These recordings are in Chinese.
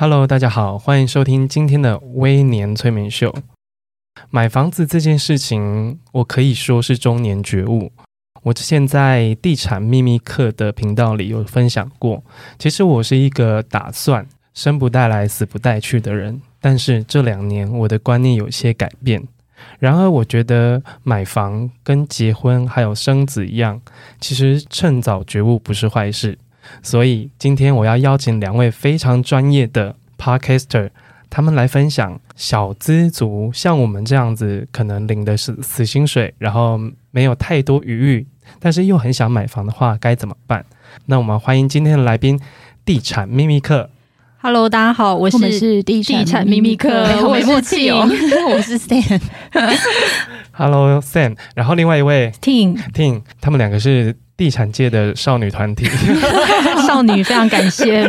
Hello，大家好，欢迎收听今天的微年催眠秀。买房子这件事情，我可以说是中年觉悟。我之前在地产秘密课的频道里有分享过，其实我是一个打算生不带来，死不带去的人。但是这两年，我的观念有些改变。然而，我觉得买房跟结婚还有生子一样，其实趁早觉悟不是坏事。所以今天我要邀请两位非常专业的 Podcaster，他们来分享小资族像我们这样子，可能领的是死薪水，然后没有太多余裕，但是又很想买房的话该怎么办？那我们欢迎今天的来宾，地产秘密客。Hello，大家好，我是，我是地产秘密客，我是默契哦，我是 Stan。Hello，Sam。然后另外一位 Ting，Ting，他们两个是地产界的少女团体，少女非常感谢。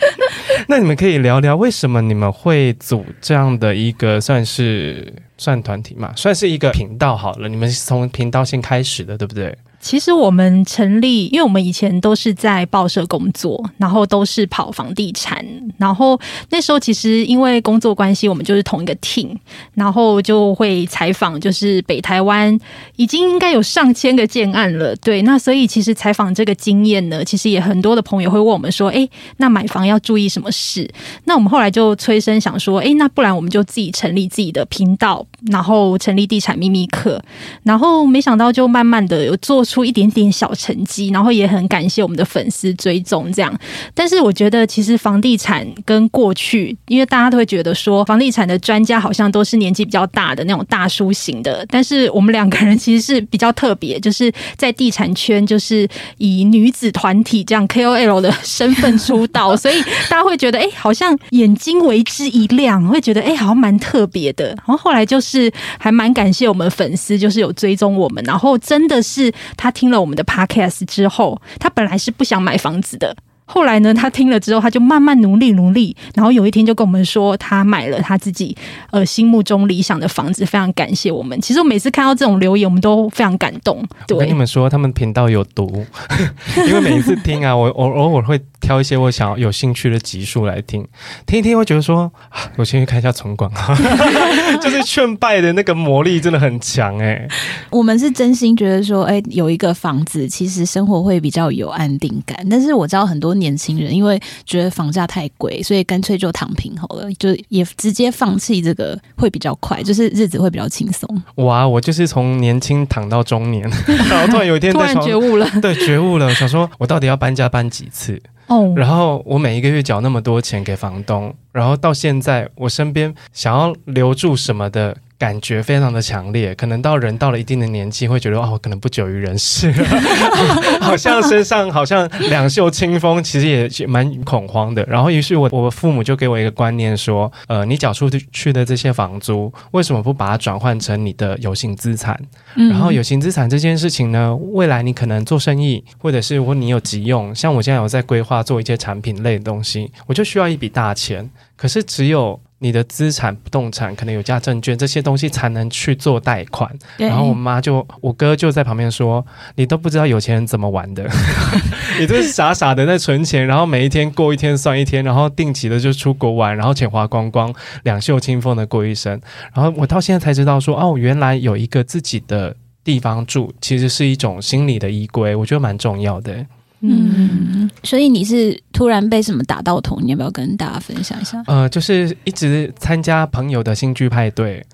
那你们可以聊聊为什么你们会组这样的一个算是算团体嘛？算是一个频道好了，你们是从频道先开始的，对不对？其实我们成立，因为我们以前都是在报社工作，然后都是跑房地产，然后那时候其实因为工作关系，我们就是同一个 team，然后就会采访，就是北台湾已经应该有上千个建案了，对，那所以其实采访这个经验呢，其实也很多的朋友会问我们说，哎，那买房要注意什么事？那我们后来就催生想说，哎，那不然我们就自己成立自己的频道，然后成立地产秘密课，然后没想到就慢慢的有做出。一点点小成绩，然后也很感谢我们的粉丝追踪这样。但是我觉得，其实房地产跟过去，因为大家都会觉得说，房地产的专家好像都是年纪比较大的那种大叔型的。但是我们两个人其实是比较特别，就是在地产圈，就是以女子团体这样 KOL 的身份出道，所以大家会觉得，哎、好像眼睛为之一亮，会觉得，哎、好像蛮特别的。然后后来就是是还蛮感谢我们粉丝，就是有追踪我们，然后真的是他听了我们的 podcast 之后，他本来是不想买房子的。后来呢，他听了之后，他就慢慢努力努力，然后有一天就跟我们说，他买了他自己呃心目中理想的房子，非常感谢我们。其实我每次看到这种留言，我们都非常感动。对，我跟你们说，他们频道有毒，因为每一次听啊，我我偶尔会挑一些我想要有兴趣的集数来听，听一听，会觉得说，我先去看一下存广，就是劝败的那个魔力真的很强哎、欸。我们是真心觉得说，哎，有一个房子，其实生活会比较有安定感。但是我知道很多。年轻人因为觉得房价太贵，所以干脆就躺平好了，就也直接放弃这个会比较快，就是日子会比较轻松。哇，我就是从年轻躺到中年，然后突然有一天 突然觉悟了，对，觉悟了，想说我到底要搬家搬几次？哦，然后我每一个月缴那么多钱给房东，然后到现在我身边想要留住什么的。感觉非常的强烈，可能到人到了一定的年纪，会觉得哦，可能不久于人世了，好像身上好像两袖清风，其实也蛮恐慌的。然后，于是我我父母就给我一个观念说，呃，你缴出去的这些房租，为什么不把它转换成你的有形资产？然后，有形资产这件事情呢，未来你可能做生意，或者是如果你有急用，像我现在有在规划做一些产品类的东西，我就需要一笔大钱，可是只有。你的资产不动产可能有价证券这些东西才能去做贷款，然后我妈就我哥就在旁边说：“你都不知道有钱人怎么玩的，你就是傻傻的在存钱，然后每一天过一天算一天，然后定期的就出国玩，然后钱花光光，两袖清风的过一生。然后我到现在才知道说，哦，原来有一个自己的地方住，其实是一种心理的依归，我觉得蛮重要的。”嗯，所以你是突然被什么打到头？你要不要跟大家分享一下？呃，就是一直参加朋友的新剧派对。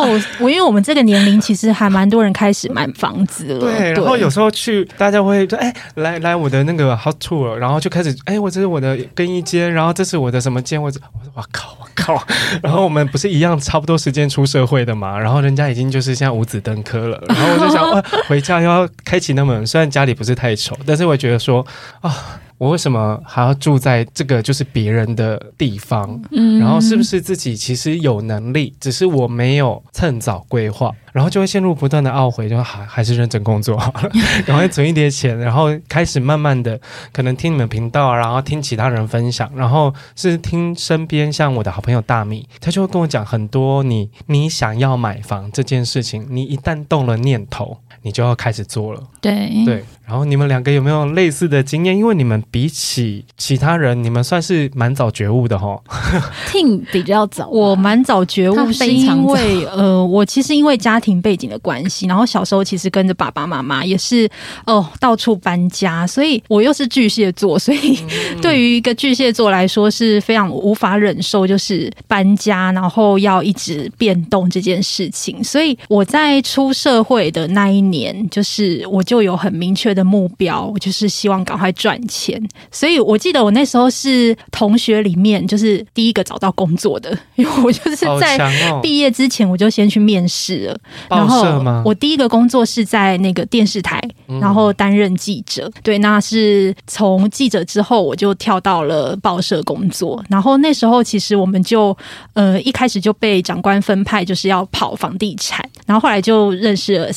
哦，我因为我们这个年龄，其实还蛮多人开始买房子了。对，然后有时候去，大家会说：“哎，来来我的那个 house tour。”然后就开始：“哎，我这是我的更衣间，然后这是我的什么间？”我说：“我靠，我靠！” 然后我们不是一样差不多时间出社会的嘛？然后人家已经就是像五子登科了。然后我就想，呃，回家要开启那门，虽然家里不是太丑，但是我觉得说啊。我为什么还要住在这个就是别人的地方？嗯，然后是不是自己其实有能力，只是我没有趁早规划，然后就会陷入不断的懊悔，就还还是认真工作好了，然后存一点钱，然后开始慢慢的可能听你们频道，然后听其他人分享，然后是听身边像我的好朋友大米，他就会跟我讲很多你你想要买房这件事情，你一旦动了念头。你就要开始做了，对对。然后你们两个有没有类似的经验？因为你们比起其他人，你们算是蛮早觉悟的哈。Ting 比较早，我蛮早觉悟，是因为呃，我其实因为家庭背景的关系，然后小时候其实跟着爸爸妈妈也是哦到处搬家，所以我又是巨蟹座，所以对于一个巨蟹座来说是非常无法忍受，就是搬家，然后要一直变动这件事情。所以我在出社会的那一。年就是我就有很明确的目标，我就是希望赶快赚钱。所以我记得我那时候是同学里面就是第一个找到工作的，因为我就是在毕业之前我就先去面试了。然后我第一个工作是在那个电视台，然后担任记者。对，那是从记者之后我就跳到了报社工作。然后那时候其实我们就呃一开始就被长官分派就是要跑房地产，然后后来就认识了。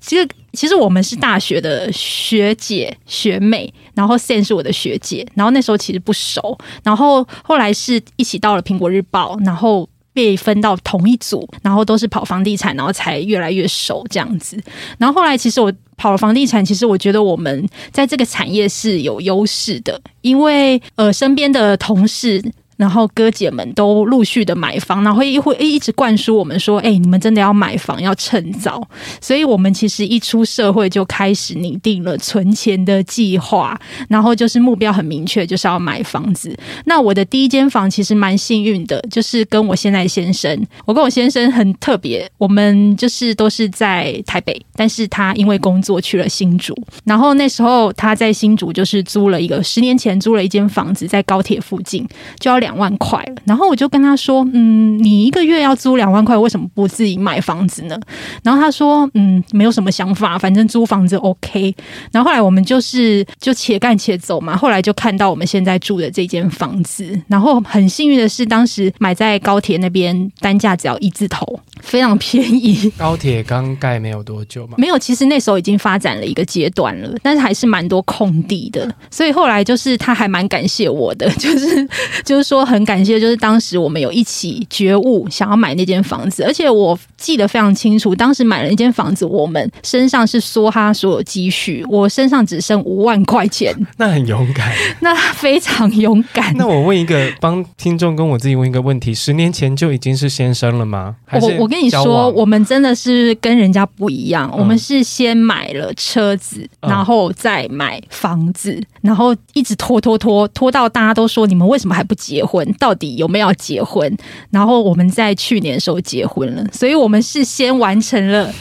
其实，其实我们是大学的学姐学妹，然后 Sam 是我的学姐，然后那时候其实不熟，然后后来是一起到了苹果日报，然后被分到同一组，然后都是跑房地产，然后才越来越熟这样子。然后后来其实我跑了房地产，其实我觉得我们在这个产业是有优势的，因为呃身边的同事。然后哥姐们都陆续的买房，然后会会一直灌输我们说：“哎，你们真的要买房，要趁早。”所以，我们其实一出社会就开始拟定了存钱的计划，然后就是目标很明确，就是要买房子。那我的第一间房其实蛮幸运的，就是跟我现在先生，我跟我先生很特别，我们就是都是在台北，但是他因为工作去了新竹，然后那时候他在新竹就是租了一个十年前租了一间房子，在高铁附近，就要两。两万块，然后我就跟他说：“嗯，你一个月要租两万块，为什么不自己买房子呢？”然后他说：“嗯，没有什么想法，反正租房子 OK。”然后后来我们就是就且干且走嘛，后来就看到我们现在住的这间房子，然后很幸运的是，当时买在高铁那边，单价只要一字头，非常便宜。高铁刚盖没有多久嘛？没有，其实那时候已经发展了一个阶段了，但是还是蛮多空地的，所以后来就是他还蛮感谢我的，就是就是说。很感谢，就是当时我们有一起觉悟，想要买那间房子，而且我记得非常清楚，当时买了那间房子，我们身上是梭哈所有积蓄，我身上只剩五万块钱，那很勇敢，那非常勇敢。那我问一个，帮听众跟我自己问一个问题：十年前就已经是先生了吗？我我跟你说，我们真的是跟人家不一样，我们是先买了车子，嗯、然后再买房子，然后一直拖拖拖拖到大家都说，你们为什么还不结婚？到底有没有要结婚？然后我们在去年的时候结婚了，所以我们是先完成了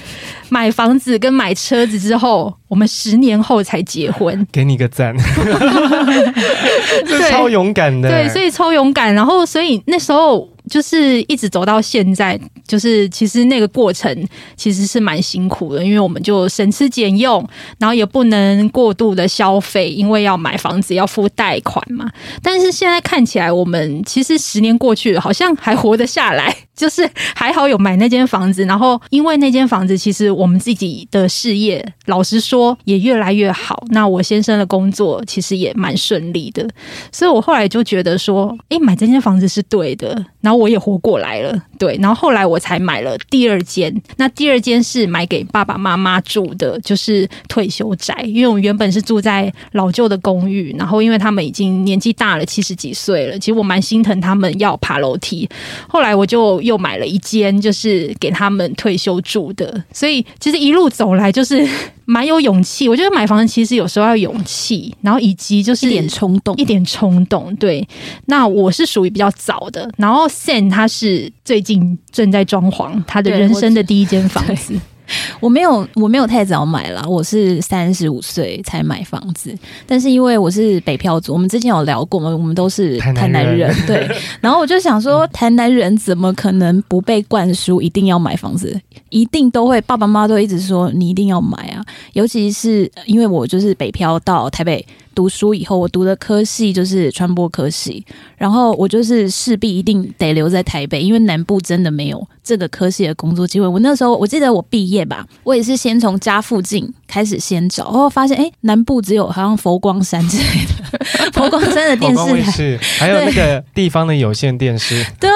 买房子跟买车子之后，我们十年后才结婚。给你个赞，这超勇敢的，对，所以超勇敢。然后，所以那时候。就是一直走到现在，就是其实那个过程其实是蛮辛苦的，因为我们就省吃俭用，然后也不能过度的消费，因为要买房子要付贷款嘛。但是现在看起来，我们其实十年过去了，好像还活得下来，就是还好有买那间房子，然后因为那间房子，其实我们自己的事业，老实说也越来越好。那我先生的工作其实也蛮顺利的，所以我后来就觉得说，诶，买这间房子是对的，然后。我也活过来了，对，然后后来我才买了第二间。那第二间是买给爸爸妈妈住的，就是退休宅。因为我们原本是住在老旧的公寓，然后因为他们已经年纪大了，七十几岁了，其实我蛮心疼他们要爬楼梯。后来我就又买了一间，就是给他们退休住的。所以其实一路走来就是。蛮有勇气，我觉得买房其实有时候要勇气，然后以及就是一点冲动，一点冲动。对，那我是属于比较早的，然后 Sam 他是最近正在装潢他的人生的第一间房子。我没有，我没有太早买啦，我是三十五岁才买房子。但是因为我是北漂族，我们之前有聊过嘛，我们都是台南人，对。然后我就想说，台南人怎么可能不被灌输一定要买房子？一定都会，爸爸妈妈都一直说你一定要买啊。尤其是因为我就是北漂到台北。读书以后，我读的科系就是传播科系，然后我就是势必一定得留在台北，因为南部真的没有这个科系的工作机会。我那时候我记得我毕业吧，我也是先从家附近开始先找，然后发现哎，南部只有好像佛光山之类的，佛光山的电视台，还有那个地方的有线电视，对。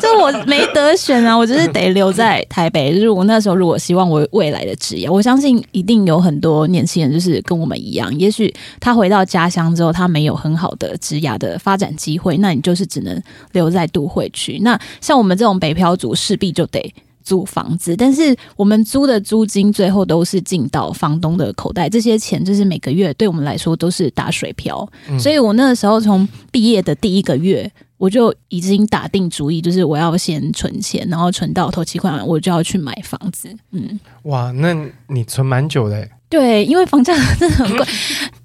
就我没得选啊，我就是得留在台北。就是我那时候如果希望我未来的职业，我相信一定有很多年轻人就是跟我们一样，也许他回到家乡之后，他没有很好的职业的发展机会，那你就是只能留在都会区。那像我们这种北漂族，势必就得租房子，但是我们租的租金最后都是进到房东的口袋，这些钱就是每个月对我们来说都是打水漂。嗯、所以我那个时候从毕业的第一个月。我就已经打定主意，就是我要先存钱，然后存到头期款，我就要去买房子。嗯，哇，那你存蛮久的。对，因为房价真的很贵。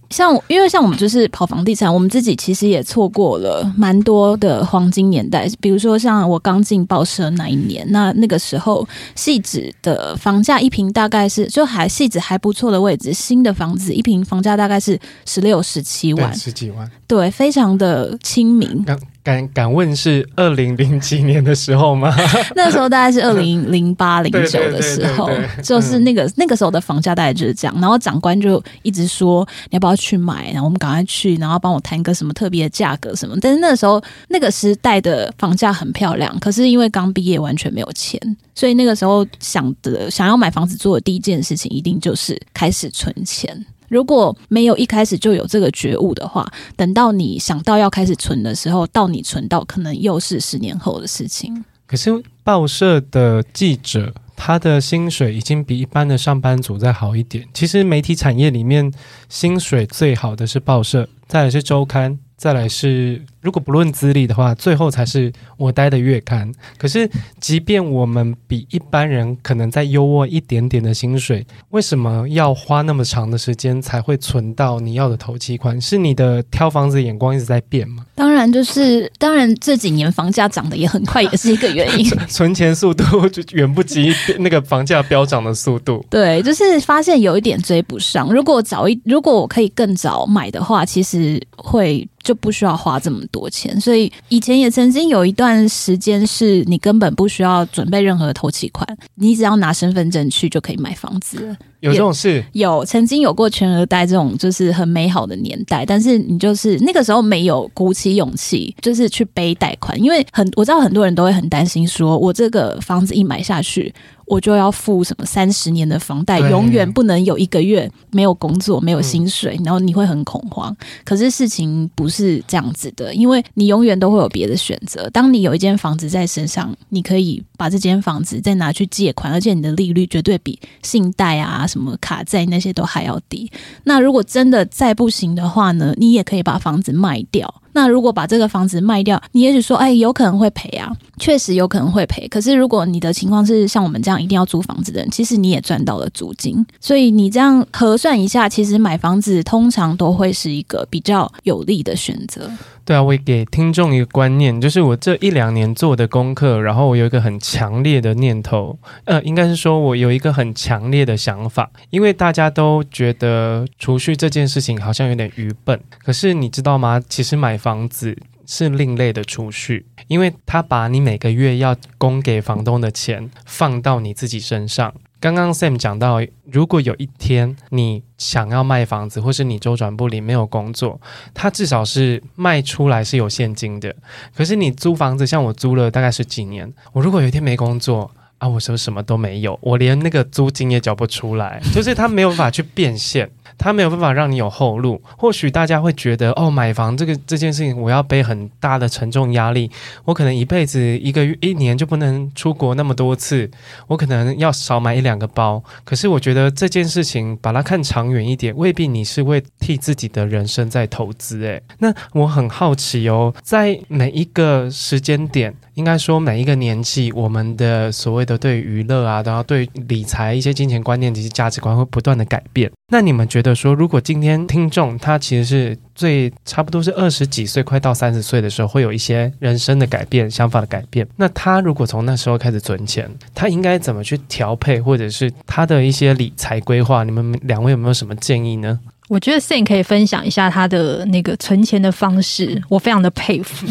像因为像我们就是跑房地产，我们自己其实也错过了蛮多的黄金年代。比如说像我刚进报社那一年，那那个时候戏子的房价一平大概是就还戏子还不错的位置，新的房子一平房价大概是十六十七万，十几万，对，非常的亲民。敢敢问是二零零几年的时候吗？那时候大概是二零零八零九的时候，就是那个、嗯、那个时候的房价大概就是这样。然后长官就一直说你要不要去买，然后我们赶快去，然后帮我谈个什么特别的价格什么。但是那个时候那个时代的房价很漂亮，可是因为刚毕业完全没有钱，所以那个时候想的想要买房子做的第一件事情，一定就是开始存钱。如果没有一开始就有这个觉悟的话，等到你想到要开始存的时候，到你存到可能又是十年后的事情。可是报社的记者，他的薪水已经比一般的上班族再好一点。其实媒体产业里面薪水最好的是报社，再来是周刊，再来是。如果不论资历的话，最后才是我待的月刊。可是，即便我们比一般人可能再优渥一点点的薪水，为什么要花那么长的时间才会存到你要的头期款？是你的挑房子眼光一直在变吗？当然，就是当然这几年房价涨得也很快，也是一个原因。存钱速度就远不及那个房价飙涨的速度。对，就是发现有一点追不上。如果早一，如果我可以更早买的话，其实会就不需要花这么多。钱，所以以前也曾经有一段时间是你根本不需要准备任何的头期款，你只要拿身份证去就可以买房子。有这种事？有，曾经有过全额贷这种就是很美好的年代，但是你就是那个时候没有鼓起勇气，就是去背贷款，因为很我知道很多人都会很担心，说我这个房子一买下去。我就要付什么三十年的房贷，永远不能有一个月没有工作、没有薪水，然后你会很恐慌。可是事情不是这样子的，因为你永远都会有别的选择。当你有一间房子在身上，你可以把这间房子再拿去借款，而且你的利率绝对比信贷啊、什么卡债那些都还要低。那如果真的再不行的话呢，你也可以把房子卖掉。那如果把这个房子卖掉，你也许说，哎，有可能会赔啊，确实有可能会赔。可是如果你的情况是像我们这样一定要租房子的人，其实你也赚到了租金。所以你这样核算一下，其实买房子通常都会是一个比较有利的选择。对啊，我也给听众一个观念，就是我这一两年做的功课，然后我有一个很强烈的念头，呃，应该是说我有一个很强烈的想法，因为大家都觉得储蓄这件事情好像有点愚笨，可是你知道吗？其实买房子是另类的储蓄，因为他把你每个月要供给房东的钱放到你自己身上。刚刚 Sam 讲到，如果有一天你想要卖房子，或是你周转不灵没有工作，他至少是卖出来是有现金的。可是你租房子，像我租了大概是几年，我如果有一天没工作啊，我说什么都没有，我连那个租金也缴不出来，就是他没有办法去变现。他没有办法让你有后路。或许大家会觉得，哦，买房这个这件事情，我要背很大的沉重压力。我可能一辈子一个月、一年就不能出国那么多次，我可能要少买一两个包。可是我觉得这件事情，把它看长远一点，未必你是会替自己的人生在投资。诶，那我很好奇哦，在每一个时间点。应该说，每一个年纪，我们的所谓的对娱乐啊，然后对理财一些金钱观念这些价值观会不断的改变。那你们觉得说，如果今天听众他其实是最差不多是二十几岁，快到三十岁的时候，会有一些人生的改变、想法的改变。那他如果从那时候开始存钱，他应该怎么去调配，或者是他的一些理财规划？你们两位有没有什么建议呢？我觉得 Sam 可以分享一下他的那个存钱的方式，我非常的佩服。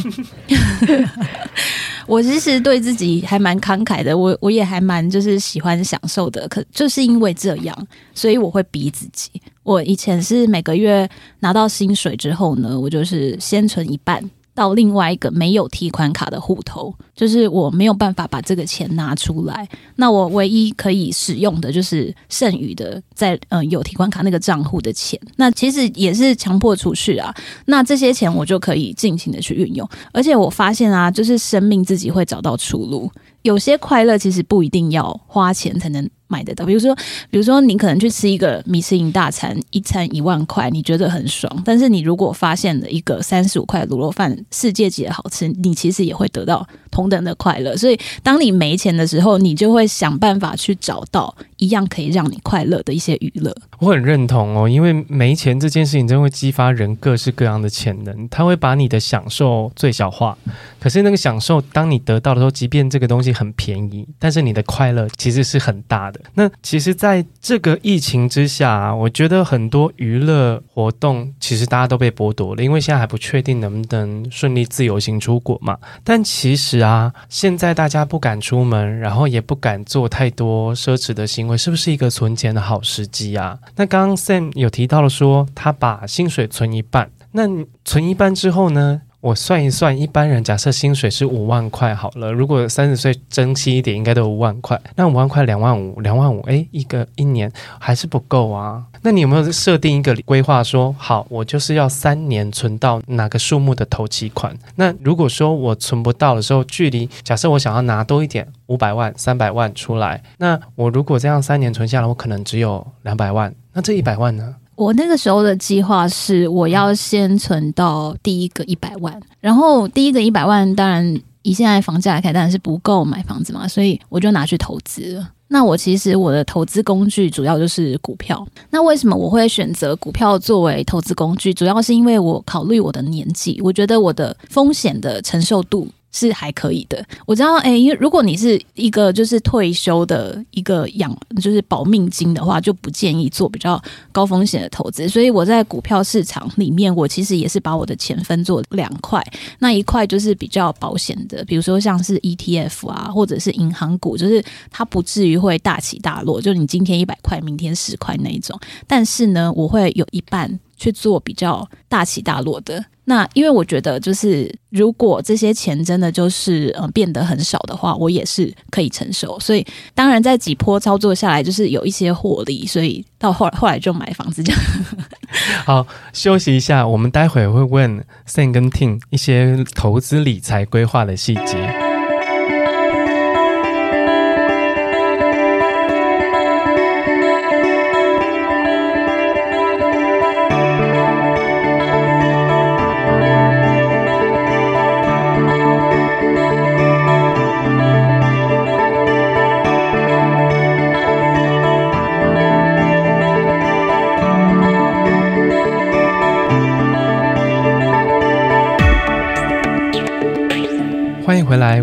我其实对自己还蛮慷慨的，我我也还蛮就是喜欢享受的，可就是因为这样，所以我会逼自己。我以前是每个月拿到薪水之后呢，我就是先存一半。到另外一个没有提款卡的户头，就是我没有办法把这个钱拿出来。那我唯一可以使用的就是剩余的在呃有提款卡那个账户的钱。那其实也是强迫储蓄啊。那这些钱我就可以尽情的去运用。而且我发现啊，就是生命自己会找到出路。有些快乐其实不一定要花钱才能买得到，比如说，比如说你可能去吃一个米其林大餐，一餐一万块，你觉得很爽。但是你如果发现了一个三十五块卤肉饭，世界级的好吃，你其实也会得到同等的快乐。所以，当你没钱的时候，你就会想办法去找到一样可以让你快乐的一些娱乐。我很认同哦，因为没钱这件事情真会激发人各式各样的潜能，它会把你的享受最小化。可是那个享受，当你得到的时候，即便这个东西很便宜，但是你的快乐其实是很大的。那其实，在这个疫情之下，我觉得很多娱乐活动其实大家都被剥夺了，因为现在还不确定能不能顺利自由行出国嘛。但其实，啊现在大家不敢出门，然后也不敢做太多奢侈的行为，是不是一个存钱的好时机啊？那刚刚 Sam 有提到了说，他把薪水存一半，那存一半之后呢？我算一算，一般人假设薪水是五万块好了，如果三十岁珍惜一点，应该都五万块。那五万块两万五，两万五，诶，一个一年还是不够啊。那你有没有设定一个规划说，说好，我就是要三年存到哪个数目的头期款？那如果说我存不到的时候，距离假设我想要拿多一点，五百万、三百万出来，那我如果这样三年存下来，我可能只有两百万，那这一百万呢？我那个时候的计划是，我要先存到第一个一百万，然后第一个一百万，当然以现在房价来看，当然是不够买房子嘛，所以我就拿去投资了。那我其实我的投资工具主要就是股票。那为什么我会选择股票作为投资工具？主要是因为我考虑我的年纪，我觉得我的风险的承受度。是还可以的，我知道，哎，因为如果你是一个就是退休的一个养就是保命金的话，就不建议做比较高风险的投资。所以我在股票市场里面，我其实也是把我的钱分做两块，那一块就是比较保险的，比如说像是 ETF 啊，或者是银行股，就是它不至于会大起大落，就你今天一百块，明天十块那一种。但是呢，我会有一半去做比较大起大落的。那因为我觉得，就是如果这些钱真的就是呃变得很少的话，我也是可以承受。所以当然在几波操作下来，就是有一些获利，所以到后来后来就买房子这样。好，休息一下，我们待会会问 Sam 跟 TIN 一些投资理财规划的细节。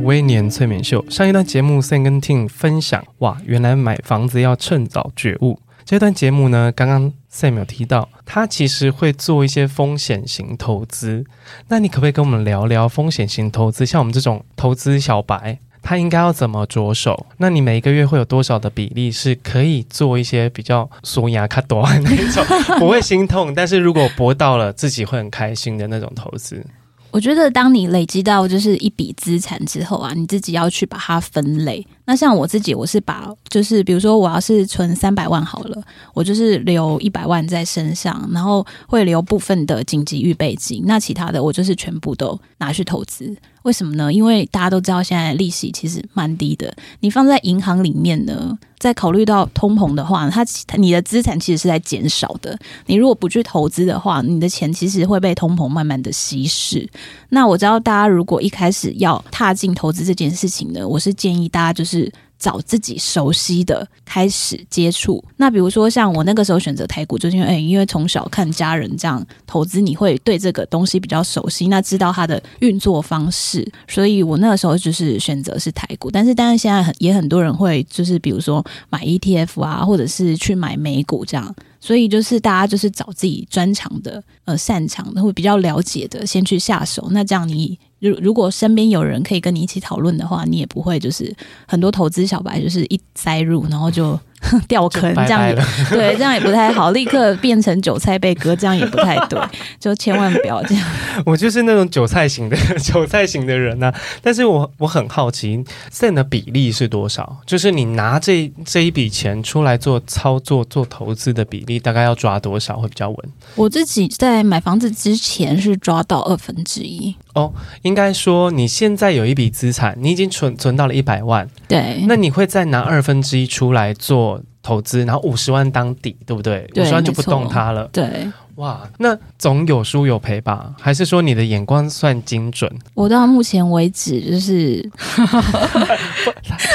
欢迎回来，微年催眠秀。上一段节目，Sam 跟 Ting 分享，哇，原来买房子要趁早觉悟。这段节目呢，刚刚 Sam 有提到，他其实会做一些风险型投资。那你可不可以跟我们聊聊风险型投资？像我们这种投资小白，他应该要怎么着手？那你每一个月会有多少的比例是可以做一些比较缩牙卡多那种，不会心痛，但是如果博到了，自己会很开心的那种投资？我觉得，当你累积到就是一笔资产之后啊，你自己要去把它分类。那像我自己，我是把就是比如说，我要是存三百万好了，我就是留一百万在身上，然后会留部分的紧急预备金，那其他的我就是全部都拿去投资。为什么呢？因为大家都知道现在利息其实蛮低的，你放在银行里面呢，在考虑到通膨的话，它你的资产其实是在减少的。你如果不去投资的话，你的钱其实会被通膨慢慢的稀释。那我知道大家如果一开始要踏进投资这件事情呢，我是建议大家就是。找自己熟悉的开始接触。那比如说像我那个时候选择台股，就是因为、欸、因为从小看家人这样投资，你会对这个东西比较熟悉，那知道它的运作方式，所以我那个时候就是选择是台股。但是当然现在很也很多人会就是比如说买 ETF 啊，或者是去买美股这样。所以就是大家就是找自己专长的、呃擅长的、会比较了解的，先去下手。那这样你如如果身边有人可以跟你一起讨论的话，你也不会就是很多投资小白就是一栽入，然后就。掉坑这样也对，这样也不太好，立刻变成韭菜被割，这样也不太对，就千万不要这样。我就是那种韭菜型的 韭菜型的人呢、啊，但是我我很好奇，Sam 的比例是多少？就是你拿这这一笔钱出来做操作、做投资的比例，大概要抓多少会比较稳？我自己在买房子之前是抓到二分之一哦，应该说你现在有一笔资产，你已经存存到了一百万，对，那你会再拿二分之一出来做？投资，然后五十万当底，对不对？五十万就不动它了。对，哇，那总有输有赔吧？还是说你的眼光算精准？我到目前为止就是，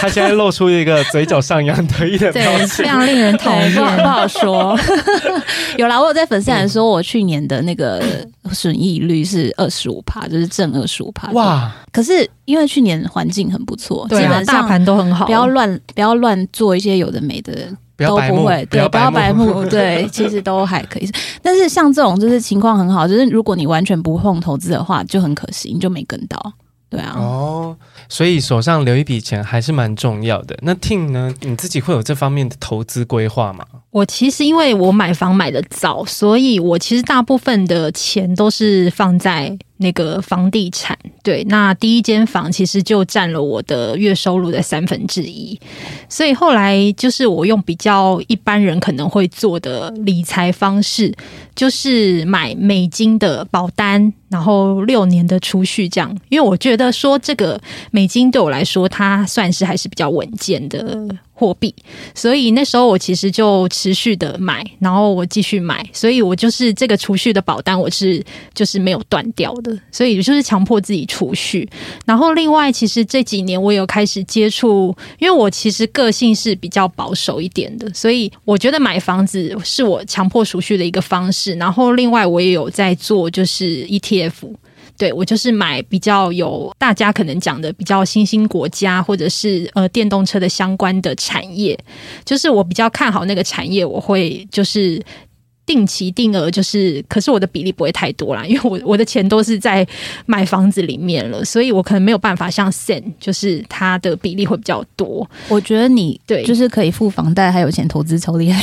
他现在露出一个嘴角上扬得意的表情，非常令人讨厌，不好说。有啦，我有在粉丝团说，我去年的那个损益率是二十五趴，就是正二十五趴。哇！可是因为去年环境很不错，对啊，大盘都很好，不要乱不要乱做一些有的没的，都不会，对，不要白目，对，其实都还可以。但是像这种就是情况很好，就是如果你完全不碰投资的话，就很可惜，你就没跟到。对啊，哦，所以手上留一笔钱还是蛮重要的。那 Ting 呢？你自己会有这方面的投资规划吗？我其实因为我买房买的早，所以我其实大部分的钱都是放在那个房地产。对，那第一间房其实就占了我的月收入的三分之一。所以后来就是我用比较一般人可能会做的理财方式，就是买美金的保单。然后六年的储蓄这样，因为我觉得说这个美金对我来说，它算是还是比较稳健的。货币，所以那时候我其实就持续的买，然后我继续买，所以我就是这个储蓄的保单，我是就是没有断掉的，所以就是强迫自己储蓄。然后另外，其实这几年我有开始接触，因为我其实个性是比较保守一点的，所以我觉得买房子是我强迫储蓄的一个方式。然后另外，我也有在做就是 ETF。对，我就是买比较有大家可能讲的比较新兴国家或者是呃电动车的相关的产业，就是我比较看好那个产业，我会就是。定期定额就是，可是我的比例不会太多啦，因为我我的钱都是在买房子里面了，所以我可能没有办法像 Sen 就是他的比例会比较多。我觉得你对，就是可以付房贷还有钱投资，超厉害。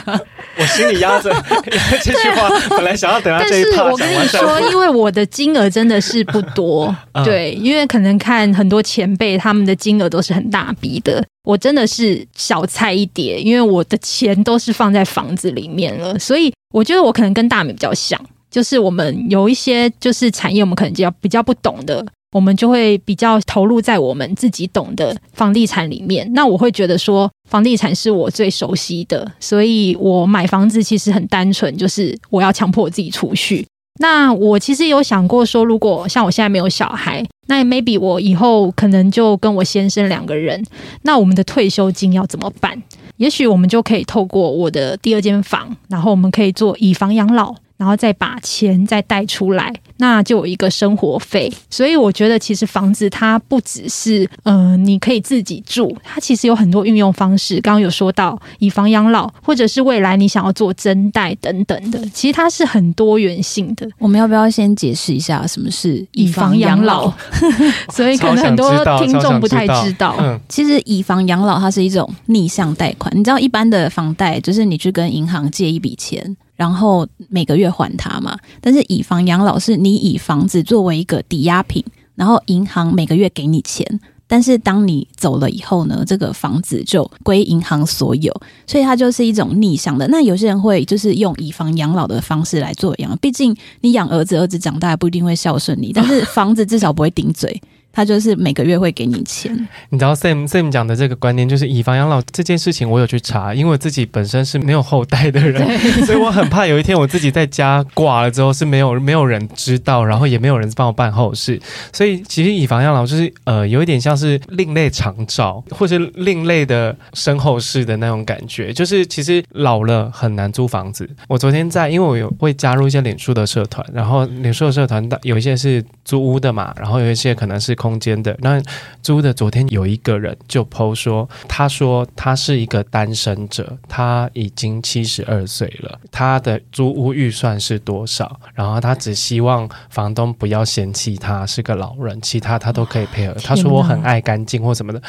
我心里压着 这句话，本来想要等下这一趴讲完。我跟你说，因为我的金额真的是不多，对，因为可能看很多前辈他们的金额都是很大笔的。我真的是小菜一碟，因为我的钱都是放在房子里面了，所以我觉得我可能跟大美比较像，就是我们有一些就是产业，我们可能就要比较不懂的，我们就会比较投入在我们自己懂的房地产里面。那我会觉得说，房地产是我最熟悉的，所以我买房子其实很单纯，就是我要强迫我自己储蓄。那我其实有想过说，如果像我现在没有小孩，那 maybe 我以后可能就跟我先生两个人，那我们的退休金要怎么办？也许我们就可以透过我的第二间房，然后我们可以做以房养老。然后再把钱再贷出来，那就有一个生活费。所以我觉得，其实房子它不只是呃，你可以自己住，它其实有很多运用方式。刚刚有说到以房养老，或者是未来你想要做增贷等等的，其实它是很多元性的。我们要不要先解释一下什么是以房养老？所以可能很多听众不太知道。嗯，其实以房养老它是一种逆向贷款。你知道一般的房贷就是你去跟银行借一笔钱。然后每个月还他嘛，但是以房养老是你以房子作为一个抵押品，然后银行每个月给你钱，但是当你走了以后呢，这个房子就归银行所有，所以它就是一种逆向的。那有些人会就是用以房养老的方式来做养，毕竟你养儿子，儿子长大不一定会孝顺你，但是房子至少不会顶嘴。他就是每个月会给你钱。你知道 Sam Sam 讲的这个观念，就是以房养老这件事情，我有去查，因为我自己本身是没有后代的人，所以我很怕有一天我自己在家挂了之后是没有没有人知道，然后也没有人帮我办后事。所以其实以房养老就是呃有一点像是另类长照，或是另类的身后事的那种感觉。就是其实老了很难租房子。我昨天在，因为我有会加入一些脸书的社团，然后脸书的社团有一些是租屋的嘛，然后有一些可能是空间的。那租的昨天有一个人就 po 说，他说他是一个单身者，他已经七十二岁了，他的租屋预算是多少？然后他只希望房东不要嫌弃他是个老人，其他他都可以配合。他说我很爱干净或什么的。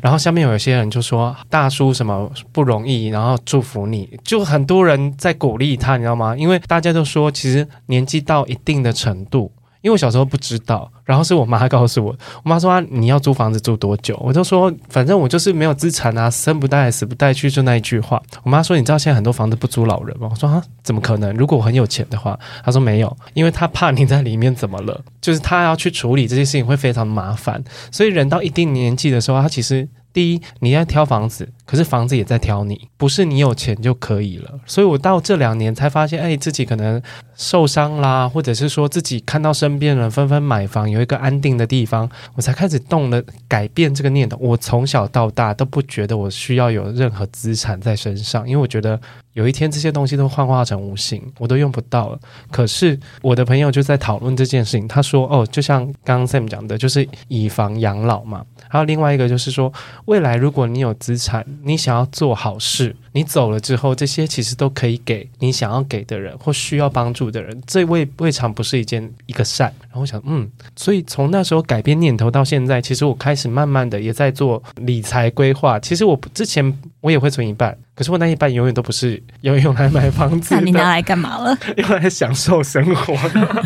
然后下面有一些人就说大叔什么不容易，然后祝福你，就很多人在鼓励他，你知道吗？因为大家都说其实年纪到一定的程度。因为我小时候不知道，然后是我妈告诉我，我妈说啊，你要租房子住多久？我就说反正我就是没有资产啊，生不带来死不带去，就那一句话。我妈说你知道现在很多房子不租老人吗？我说啊，怎么可能？如果我很有钱的话，她说没有，因为她怕你在里面怎么了，就是她要去处理这些事情会非常麻烦，所以人到一定年纪的时候，她其实。第一，你要挑房子，可是房子也在挑你，不是你有钱就可以了。所以我到这两年才发现，哎，自己可能受伤啦，或者是说自己看到身边人纷纷买房，有一个安定的地方，我才开始动了改变这个念头。我从小到大都不觉得我需要有任何资产在身上，因为我觉得有一天这些东西都幻化成无形，我都用不到了。可是我的朋友就在讨论这件事情，他说：“哦，就像刚刚 Sam 讲的，就是以房养老嘛。”还有另外一个就是说，未来如果你有资产，你想要做好事，你走了之后，这些其实都可以给你想要给的人或需要帮助的人，这未未尝不是一件一个善。然后我想，嗯，所以从那时候改变念头到现在，其实我开始慢慢的也在做理财规划。其实我之前我也会存一半，可是我那一半永远都不是要用来买房子。那你拿来干嘛了？用来享受生活的。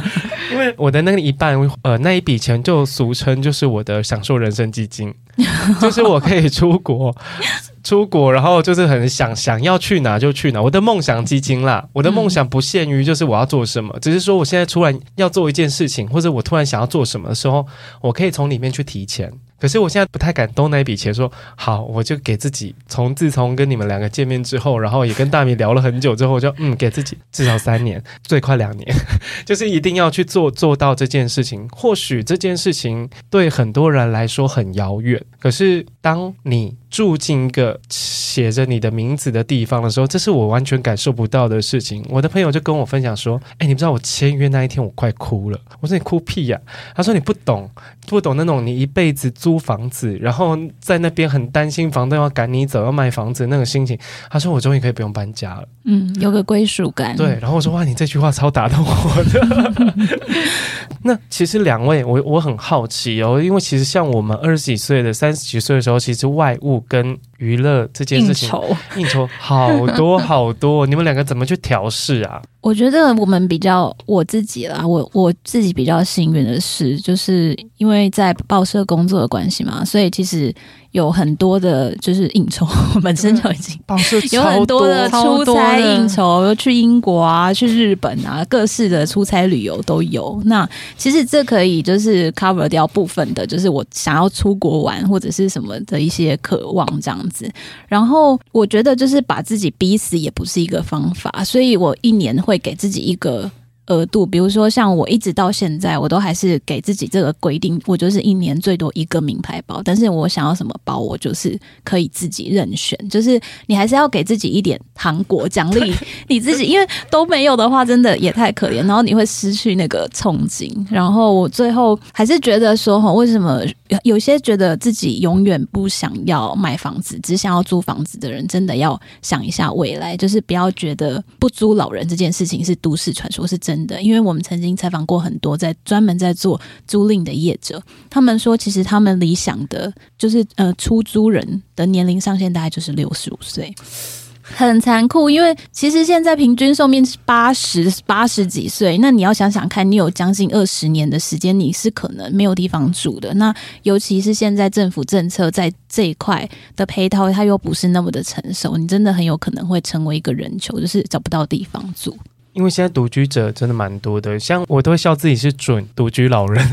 因为我的那个一半，呃，那一笔钱就俗称就是我的享受人生基金，就是我可以出国。出国，然后就是很想想要去哪就去哪，我的梦想基金啦。我的梦想不限于就是我要做什么，嗯、只是说我现在突然要做一件事情，或者我突然想要做什么的时候，我可以从里面去提钱。可是我现在不太敢动那笔钱，说好，我就给自己从自从跟你们两个见面之后，然后也跟大米聊了很久之后，我就嗯，给自己至少三年，最快两年，就是一定要去做做到这件事情。或许这件事情对很多人来说很遥远，可是当你住进一个写着你的名字的地方的时候，这是我完全感受不到的事情。我的朋友就跟我分享说：“哎，你不知道我签约那一天我快哭了。”我说：“你哭屁呀！”他说：“你不懂，不懂那种你一辈子。”租房子，然后在那边很担心房东要赶你走，要卖房子那个心情。他说：“我终于可以不用搬家了，嗯，有个归属感。”对，然后我说：“哇，你这句话超打动我的。”那其实两位，我我很好奇哦，因为其实像我们二十几岁的、三十几岁的时候，其实外物跟娱乐这件事情，应酬，应酬好多 好多，你们两个怎么去调试啊？我觉得我们比较我自己啦，我我自己比较幸运的是，就是因为在报社工作的关系嘛，所以其实。有很多的，就是应酬，本身就已经报社 有很多的出差应酬，去英国啊，去日本啊，各式的出差旅游都有。那其实这可以就是 cover 掉部分的，就是我想要出国玩或者是什么的一些渴望这样子。然后我觉得就是把自己逼死也不是一个方法，所以我一年会给自己一个。额度，比如说像我一直到现在，我都还是给自己这个规定，我就是一年最多一个名牌包。但是我想要什么包，我就是可以自己任选。就是你还是要给自己一点糖果奖励 你自己，因为都没有的话，真的也太可怜。然后你会失去那个憧憬。然后我最后还是觉得说，哈，为什么有些觉得自己永远不想要买房子，只想要租房子的人，真的要想一下未来，就是不要觉得不租老人这件事情是都市传说，是真。真的，因为我们曾经采访过很多在专门在做租赁的业者，他们说，其实他们理想的就是呃出租人的年龄上限大概就是六十五岁，很残酷。因为其实现在平均寿命是八十八十几岁，那你要想想看，你有将近二十年的时间，你是可能没有地方住的。那尤其是现在政府政策在这一块的配套，它又不是那么的成熟，你真的很有可能会成为一个人球，就是找不到地方住。因为现在独居者真的蛮多的，像我都会笑自己是准独居老人，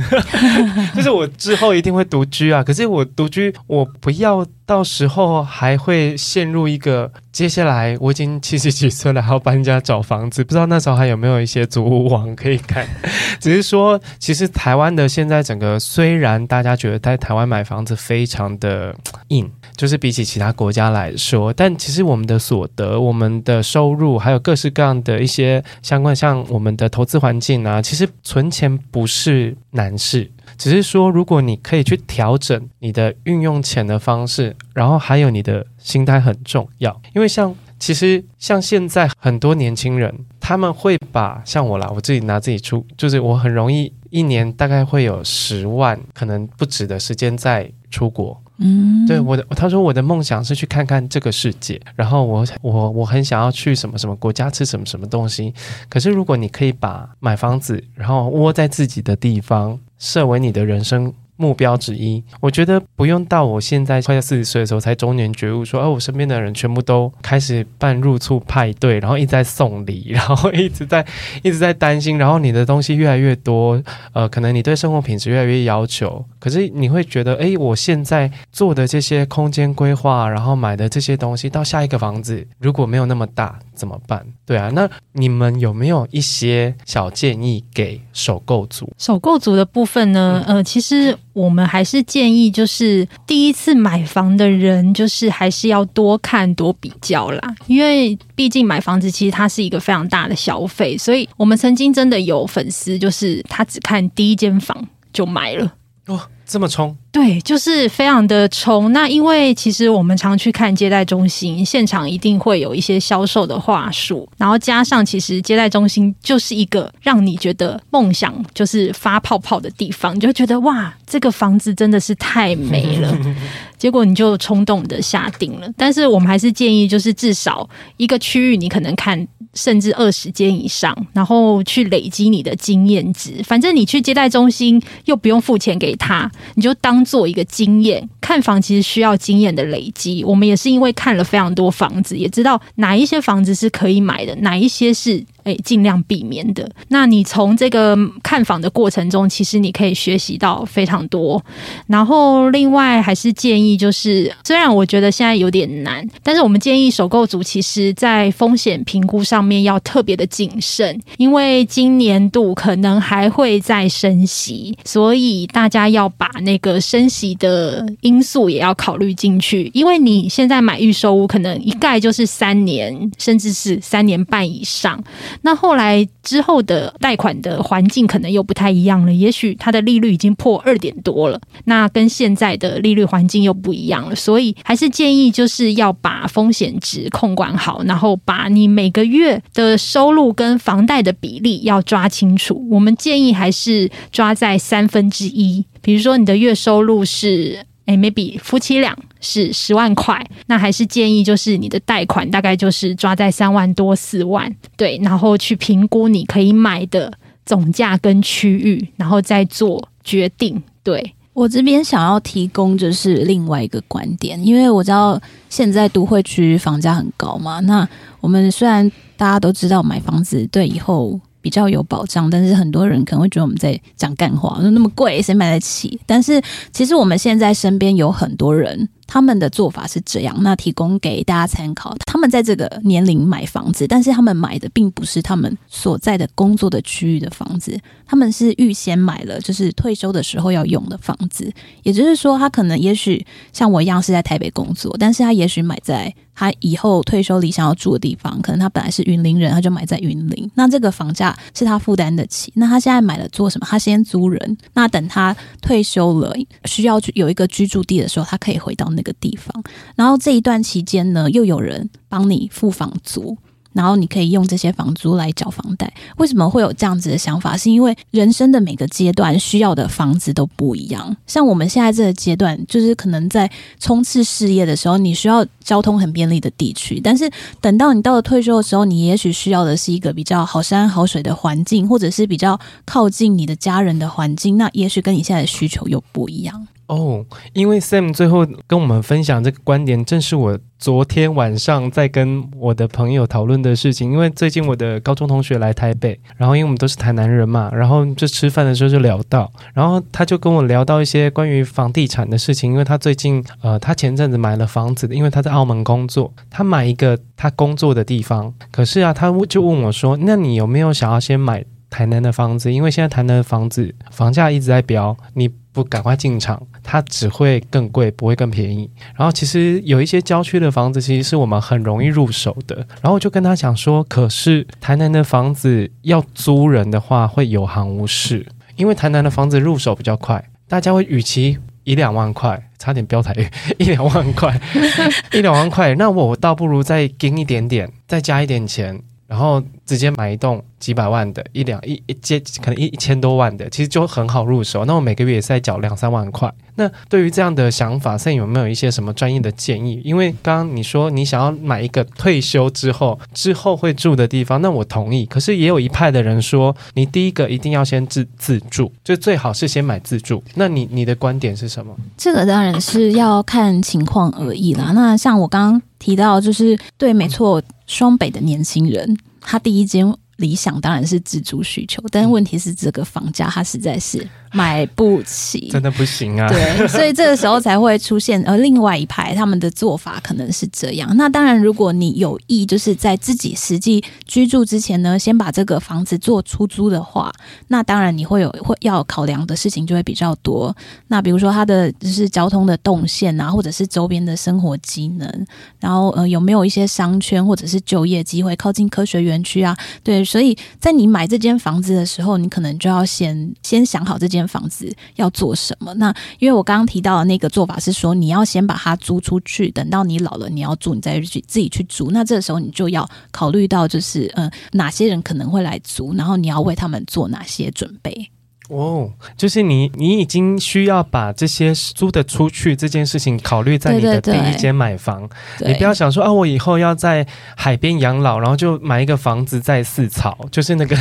就是我之后一定会独居啊。可是我独居，我不要到时候还会陷入一个，接下来我已经七十几岁了，还要搬家找房子，不知道那时候还有没有一些租屋网可以看。只是说，其实台湾的现在整个，虽然大家觉得在台湾买房子非常的硬。就是比起其他国家来说，但其实我们的所得、我们的收入，还有各式各样的一些相关，像我们的投资环境啊，其实存钱不是难事，只是说如果你可以去调整你的运用钱的方式，然后还有你的心态很重要，因为像其实像现在很多年轻人，他们会把像我啦，我自己拿自己出，就是我很容易一年大概会有十万，可能不止的时间在出国。嗯，对，我的，他说我的梦想是去看看这个世界，然后我我我很想要去什么什么国家吃什么什么东西。可是如果你可以把买房子，然后窝在自己的地方，设为你的人生。目标之一，我觉得不用到我现在快要四十岁的时候才中年觉悟，说，哦，我身边的人全部都开始办入厝派对，然后一直在送礼，然后一直在一直在担心，然后你的东西越来越多，呃，可能你对生活品质越来越要求，可是你会觉得，诶，我现在做的这些空间规划，然后买的这些东西，到下一个房子如果没有那么大怎么办？对啊，那你们有没有一些小建议给首购族？首购族的部分呢？呃，其实。我们还是建议，就是第一次买房的人，就是还是要多看多比较啦，因为毕竟买房子其实它是一个非常大的消费，所以我们曾经真的有粉丝，就是他只看第一间房就买了，哇，这么冲！对，就是非常的冲。那因为其实我们常去看接待中心，现场一定会有一些销售的话术，然后加上其实接待中心就是一个让你觉得梦想就是发泡泡的地方，你就觉得哇，这个房子真的是太美了，结果你就冲动的下定了。但是我们还是建议，就是至少一个区域你可能看甚至二十间以上，然后去累积你的经验值。反正你去接待中心又不用付钱给他，你就当。做一个经验，看房其实需要经验的累积。我们也是因为看了非常多房子，也知道哪一些房子是可以买的，哪一些是。诶，尽量避免的。那你从这个看房的过程中，其实你可以学习到非常多。然后，另外还是建议，就是虽然我觉得现在有点难，但是我们建议首购族其实在风险评估上面要特别的谨慎，因为今年度可能还会再升息，所以大家要把那个升息的因素也要考虑进去。因为你现在买预售屋，可能一盖就是三年，甚至是三年半以上。那后来之后的贷款的环境可能又不太一样了，也许它的利率已经破二点多了，那跟现在的利率环境又不一样了，所以还是建议就是要把风险值控管好，然后把你每个月的收入跟房贷的比例要抓清楚。我们建议还是抓在三分之一，比如说你的月收入是。诶，maybe 夫妻俩是十万块，那还是建议就是你的贷款大概就是抓在三万多四万，对，然后去评估你可以买的总价跟区域，然后再做决定。对，我这边想要提供就是另外一个观点，因为我知道现在都会区房价很高嘛，那我们虽然大家都知道买房子对以后。比较有保障，但是很多人可能会觉得我们在讲干话，说那么贵，谁买得起？但是其实我们现在身边有很多人。他们的做法是这样，那提供给大家参考。他们在这个年龄买房子，但是他们买的并不是他们所在的工作的区域的房子，他们是预先买了，就是退休的时候要用的房子。也就是说，他可能也许像我一样是在台北工作，但是他也许买在他以后退休理想要住的地方，可能他本来是云林人，他就买在云林。那这个房价是他负担得起。那他现在买了做什么？他先租人。那等他退休了，需要有一个居住地的时候，他可以回到。那个地方，然后这一段期间呢，又有人帮你付房租。然后你可以用这些房租来缴房贷。为什么会有这样子的想法？是因为人生的每个阶段需要的房子都不一样。像我们现在这个阶段，就是可能在冲刺事业的时候，你需要交通很便利的地区。但是等到你到了退休的时候，你也许需要的是一个比较好山好水的环境，或者是比较靠近你的家人的环境。那也许跟你现在的需求又不一样。哦，因为 Sam 最后跟我们分享这个观点，正是我昨天晚上在跟我的朋友讨论的事情。因为最近我的高中同学来台北，然后因为我们都是台南人嘛，然后就吃饭的时候就聊到，然后他就跟我聊到一些关于房地产的事情。因为他最近呃，他前阵子买了房子，因为他在澳门工作，他买一个他工作的地方。可是啊，他就问我说：“那你有没有想要先买台南的房子？因为现在台南的房子房价一直在飙，你。”不赶快进场，它只会更贵，不会更便宜。然后其实有一些郊区的房子，其实是我们很容易入手的。然后我就跟他讲说，可是台南的房子要租人的话，会有行无市。因为台南的房子入手比较快，大家会与其一两万块，差点飙台，一两万块，一两万块，那我倒不如再给一点点，再加一点钱，然后直接买一栋。几百万的，一两一一接可能一一千多万的，其实就很好入手。那我每个月也是在缴两三万块。那对于这样的想法，现在有没有一些什么专业的建议？因为刚刚你说你想要买一个退休之后之后会住的地方，那我同意。可是也有一派的人说，你第一个一定要先自自住，就最好是先买自住。那你你的观点是什么？这个当然是要看情况而异啦。那像我刚刚提到，就是对，没错，双北的年轻人，他第一间。理想当然是自住需求，但是问题是这个房价它实在是买不起，真的不行啊！对，所以这个时候才会出现，而另外一派他们的做法可能是这样。那当然，如果你有意就是在自己实际居住之前呢，先把这个房子做出租的话，那当然你会有会要考量的事情就会比较多。那比如说它的就是交通的动线啊，或者是周边的生活机能，然后呃有没有一些商圈或者是就业机会，靠近科学园区啊？对。所以在你买这间房子的时候，你可能就要先先想好这间房子要做什么。那因为我刚刚提到的那个做法是说，你要先把它租出去，等到你老了你要住，你再去自己去租。那这时候你就要考虑到，就是嗯哪些人可能会来租，然后你要为他们做哪些准备。哦，就是你，你已经需要把这些租的出去这件事情考虑在你的第一间买房。对对对，你不要想说啊，我以后要在海边养老，然后就买一个房子在四草，就是那个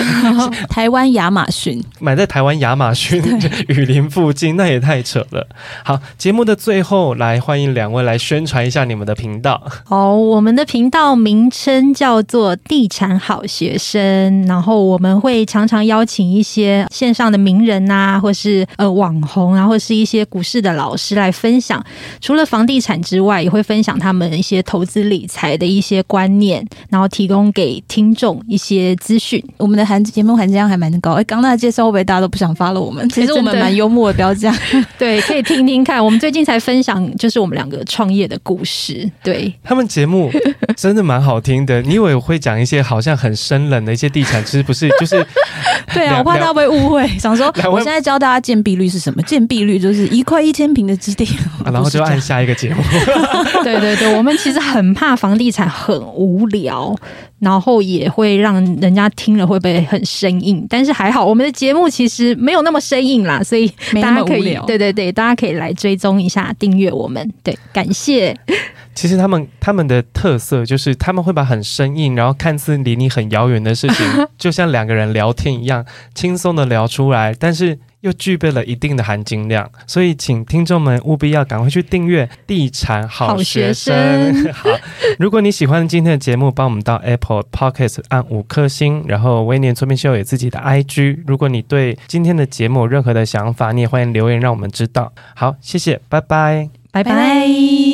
台湾亚马逊，买在台湾亚马逊雨林附近，那也太扯了。好，节目的最后来欢迎两位来宣传一下你们的频道。好，我们的频道名称叫做地产好学生，然后我们会常常邀请一些。线上的名人啊，或是呃网红啊，或是一些股市的老师来分享，除了房地产之外，也会分享他们一些投资理财的一些观念，然后提供给听众一些资讯。我们的含节目含金量还蛮高，哎，刚才介绍会不会大家都不想 follow 我们？其实我们蛮幽默的，不要这样。对，可以听听看。我们最近才分享，就是我们两个创业的故事。对，他们节目真的蛮好听的。你以为我会讲一些好像很生冷的一些地产，其实不是，就是 对啊，我怕大家会误。会 想说，我现在教大家建蔽率是什么？建蔽率就是一块一千平的基地，啊，然后就按下一个节目。对对对，我们其实很怕房地产很无聊，然后也会让人家听了会不会很生硬？但是还好，我们的节目其实没有那么生硬啦，所以大家可以对对对，大家可以来追踪一下，订阅我们。对，感谢。其实他们他们的特色就是他们会把很生硬，然后看似离你很遥远的事情，就像两个人聊天一样，轻松的聊出来，但是又具备了一定的含金量。所以，请听众们务必要赶快去订阅《地产好学生》学生。好，如果你喜欢今天的节目，帮我们到 Apple Podcast 按五颗星，然后微年催眠秀有自己的 IG。如果你对今天的节目有任何的想法，你也欢迎留言让我们知道。好，谢谢，拜拜，拜拜。